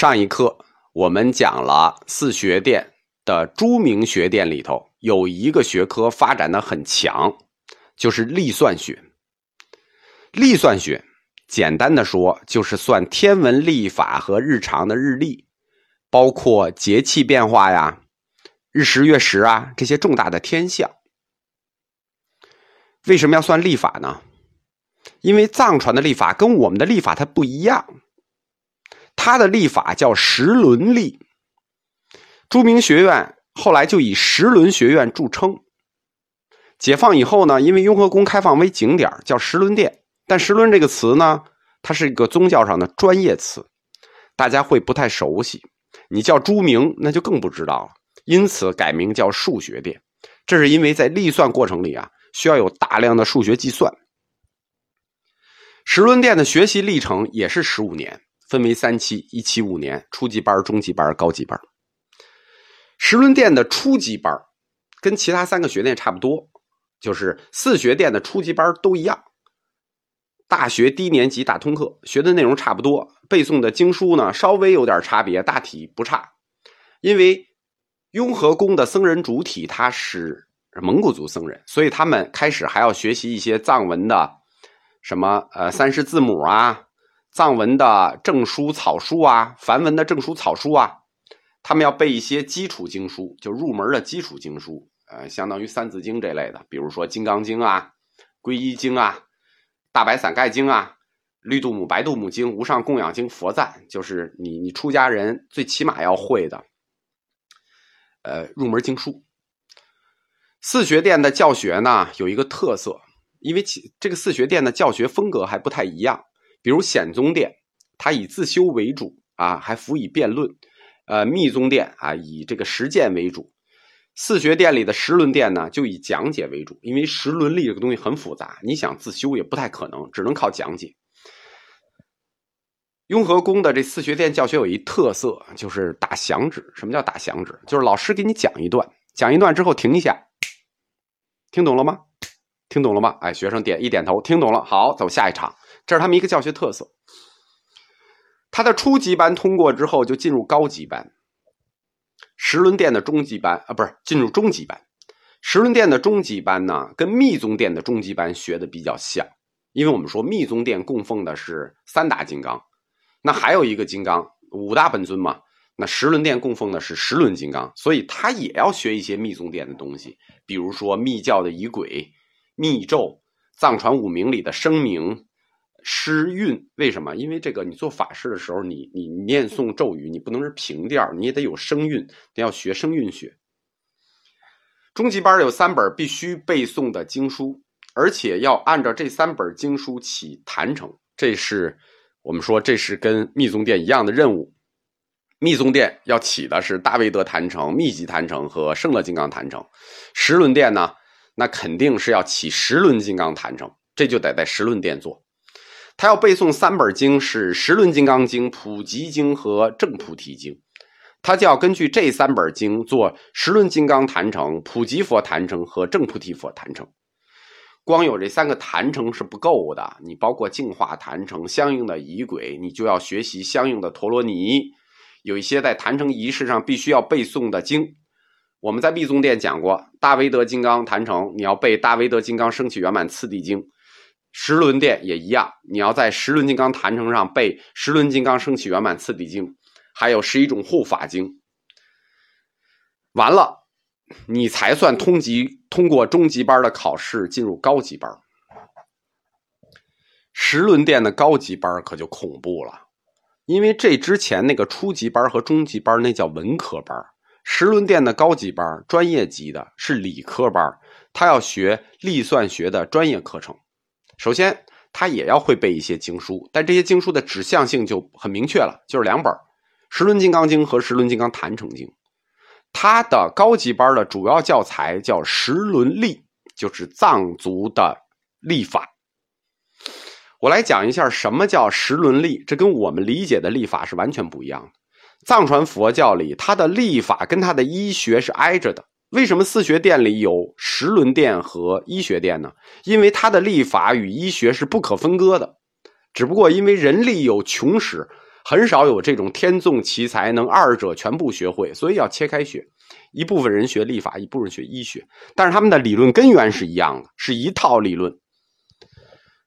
上一课我们讲了四学殿的著名学殿里头有一个学科发展的很强，就是历算学。历算学简单的说就是算天文历法和日常的日历，包括节气变化呀、日食月食啊这些重大的天象。为什么要算历法呢？因为藏传的历法跟我们的历法它不一样。他的历法叫时轮历，著名学院后来就以时轮学院著称。解放以后呢，因为雍和宫开放为景点，叫时轮殿。但时轮这个词呢，它是一个宗教上的专业词，大家会不太熟悉。你叫朱明，那就更不知道了。因此改名叫数学殿。这是因为在历算过程里啊，需要有大量的数学计算。时轮殿的学习历程也是十五年。分为三期，一期五年，初级班、中级班、高级班。时轮殿的初级班跟其他三个学殿差不多，就是四学殿的初级班都一样。大学低年级大通课学的内容差不多，背诵的经书呢稍微有点差别，大体不差。因为雍和宫的僧人主体他是蒙古族僧人，所以他们开始还要学习一些藏文的什么呃三十字母啊。藏文的正书、草书啊，梵文的正书、草书啊，他们要背一些基础经书，就入门的基础经书，呃，相当于三字经这类的，比如说《金刚经》啊、《皈依经》啊、《大白伞盖经》啊、《绿度母、白度母经》、《无上供养经》、佛赞，就是你你出家人最起码要会的，呃，入门经书。四学殿的教学呢有一个特色，因为其这个四学殿的教学风格还不太一样。比如显宗殿，它以自修为主啊，还辅以辩论；呃，密宗殿啊，以这个实践为主。四学殿里的时轮殿呢，就以讲解为主，因为时轮历这个东西很复杂，你想自修也不太可能，只能靠讲解。雍和宫的这四学殿教学有一特色，就是打响指。什么叫打响指？就是老师给你讲一段，讲一段之后停一下，听懂了吗？听懂了吗？哎，学生点一点头，听懂了。好，走下一场。这是他们一个教学特色。他的初级班通过之后，就进入高级班。石轮殿的中级班啊，不是进入中级班。石轮殿的中级班呢，跟密宗殿的中级班学的比较像，因为我们说密宗殿供奉的是三大金刚，那还有一个金刚五大本尊嘛，那石轮殿供奉的是十轮金刚，所以他也要学一些密宗殿的东西，比如说密教的仪轨、密咒、藏传五明里的声明。诗韵为什么？因为这个，你做法事的时候，你你念诵咒语，你不能是平调，你也得有声韵，得要学声韵学。中级班有三本必须背诵的经书，而且要按照这三本经书起坛城，这是我们说这是跟密宗殿一样的任务。密宗殿要起的是大威德坛城、密集坛城和圣乐金刚坛城，十轮殿呢，那肯定是要起十轮金刚坛城，这就得在十轮殿做。他要背诵三本经，是《十轮金刚经》《普吉经》和《正菩提经》，他就要根据这三本经做十轮金刚坛城、普吉佛坛城和正菩提佛坛城。光有这三个坛城是不够的，你包括净化坛城相应的仪轨，你就要学习相应的陀罗尼。有一些在坛城仪式上必须要背诵的经，我们在密宗殿讲过，大威德金刚坛城，你要背大威德金刚升起圆满次第经。十轮殿也一样，你要在十轮金刚坛城上背十轮金刚升起圆满次第经，还有十一种护法经。完了，你才算通级通过中级班的考试，进入高级班。十轮殿的高级班可就恐怖了，因为这之前那个初级班和中级班那叫文科班，十轮殿的高级班专业级的是理科班，他要学历算学的专业课程。首先，他也要会背一些经书，但这些经书的指向性就很明确了，就是两本《十轮金刚经》和《十轮金刚坛城经》。他的高级班的主要教材叫《十轮历》，就是藏族的历法。我来讲一下什么叫十轮历，这跟我们理解的历法是完全不一样的。藏传佛教里，它的历法跟它的医学是挨着的。为什么四学殿里有十轮殿和医学殿呢？因为它的历法与医学是不可分割的，只不过因为人力有穷时，很少有这种天纵奇才能二者全部学会，所以要切开学。一部分人学历法，一部分人学医学，但是他们的理论根源是一样的，是一套理论，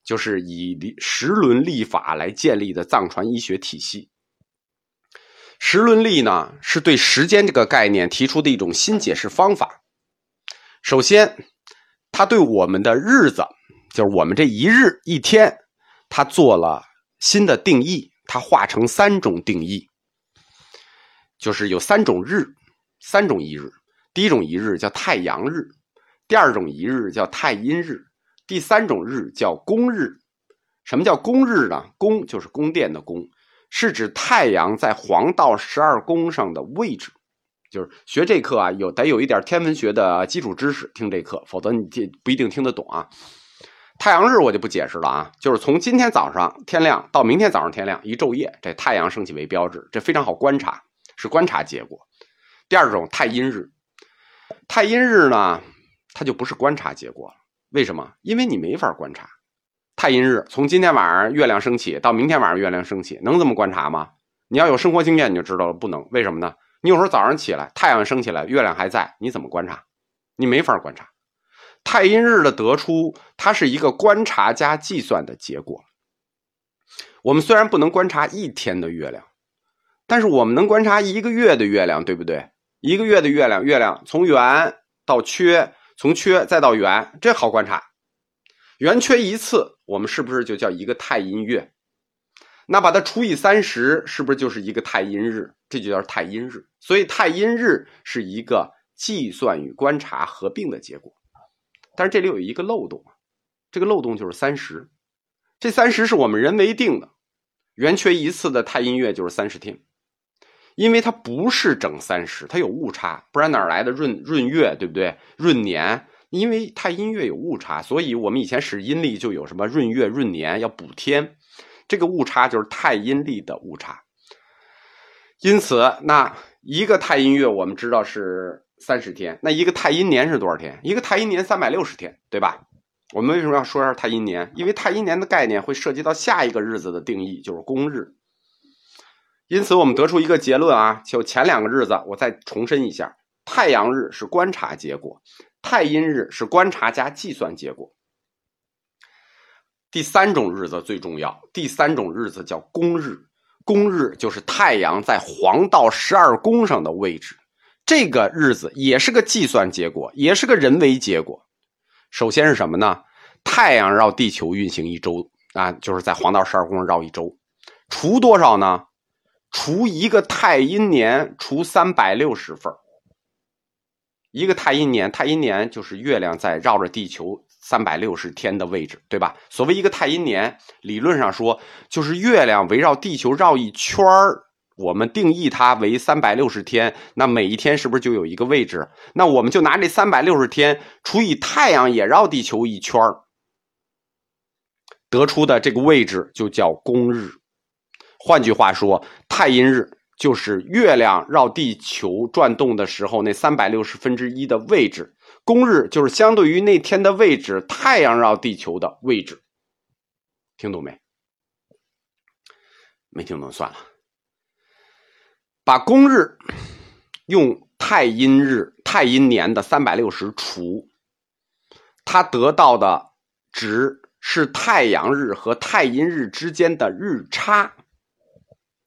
就是以十轮历法来建立的藏传医学体系。时轮历呢，是对时间这个概念提出的一种新解释方法。首先，他对我们的日子，就是我们这一日一天，他做了新的定义，他划成三种定义，就是有三种日。三种一日，第一种一日叫太阳日，第二种一日叫太阴日，第三种日叫公日。什么叫公日呢？宫就是宫殿的宫，是指太阳在黄道十二宫上的位置。就是学这课啊，有得有一点天文学的基础知识，听这课，否则你这不一定听得懂啊。太阳日我就不解释了啊，就是从今天早上天亮到明天早上天亮一昼夜，这太阳升起为标志，这非常好观察，是观察结果。第二种太阴日，太阴日呢，它就不是观察结果了。为什么？因为你没法观察。太阴日从今天晚上月亮升起到明天晚上月亮升起，能这么观察吗？你要有生活经验，你就知道了，不能。为什么呢？你有时候早上起来，太阳升起来，月亮还在，你怎么观察？你没法观察。太阴日的得出，它是一个观察加计算的结果。我们虽然不能观察一天的月亮，但是我们能观察一个月的月亮，对不对？一个月的月亮，月亮从圆到缺，从缺再到圆，这好观察。圆缺一次，我们是不是就叫一个太阴月？那把它除以三十，是不是就是一个太阴日？这就叫太阴日。所以太阴日是一个计算与观察合并的结果。但是这里有一个漏洞啊，这个漏洞就是三十。这三十是我们人为定的，圆缺一次的太阴月就是三十天。因为它不是整三十，它有误差，不然哪来的闰闰月，对不对？闰年，因为太阴月有误差，所以我们以前使阴历就有什么闰月、闰年要补天，这个误差就是太阴历的误差。因此，那一个太阴月我们知道是三十天，那一个太阴年是多少天？一个太阴年三百六十天，对吧？我们为什么要说一下太阴年？因为太阴年的概念会涉及到下一个日子的定义，就是公日。因此，我们得出一个结论啊，就前两个日子，我再重申一下：太阳日是观察结果，太阴日是观察加计算结果。第三种日子最重要，第三种日子叫公日，公日就是太阳在黄道十二宫上的位置。这个日子也是个计算结果，也是个人为结果。首先是什么呢？太阳绕地球运行一周啊，就是在黄道十二宫绕一周，除多少呢？除一个太阴年，除三百六十份一个太阴年，太阴年就是月亮在绕着地球三百六十天的位置，对吧？所谓一个太阴年，理论上说就是月亮围绕地球绕一圈儿我们定义它为三百六十天，那每一天是不是就有一个位置？那我们就拿这三百六十天除以太阳也绕地球一圈儿得出的这个位置就叫公日。换句话说，太阴日就是月亮绕地球转动的时候那三百六十分之一的位置，公日就是相对于那天的位置，太阳绕地球的位置。听懂没？没听懂算了。把公日用太阴日、太阴年的三百六十除，它得到的值是太阳日和太阴日之间的日差。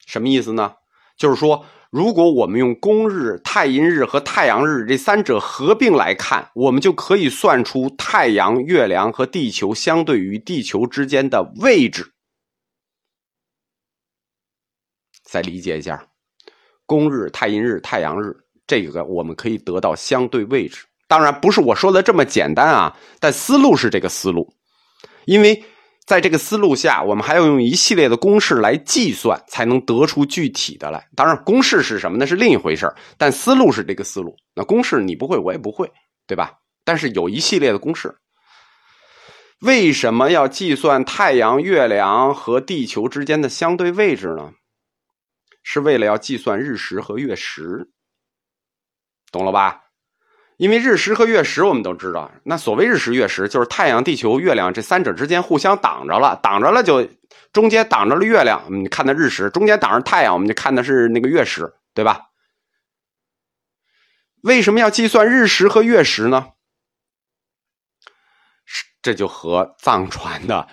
什么意思呢？就是说，如果我们用公日、太阴日和太阳日这三者合并来看，我们就可以算出太阳、月亮和地球相对于地球之间的位置。再理解一下，公日、太阴日、太阳日，这个我们可以得到相对位置。当然，不是我说的这么简单啊，但思路是这个思路，因为。在这个思路下，我们还要用一系列的公式来计算，才能得出具体的来。当然，公式是什么？那是另一回事但思路是这个思路。那公式你不会，我也不会，对吧？但是有一系列的公式。为什么要计算太阳、月亮和地球之间的相对位置呢？是为了要计算日食和月食，懂了吧？因为日食和月食，我们都知道，那所谓日食月食，就是太阳、地球、月亮这三者之间互相挡着了，挡着了就中间挡着了月亮，我们看的日食；中间挡着太阳，我们就看的是那个月食，对吧？为什么要计算日食和月食呢？这就和藏传的，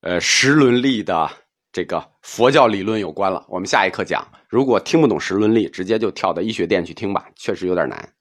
呃，时轮历的这个佛教理论有关了。我们下一课讲。如果听不懂时轮历，直接就跳到医学殿去听吧，确实有点难。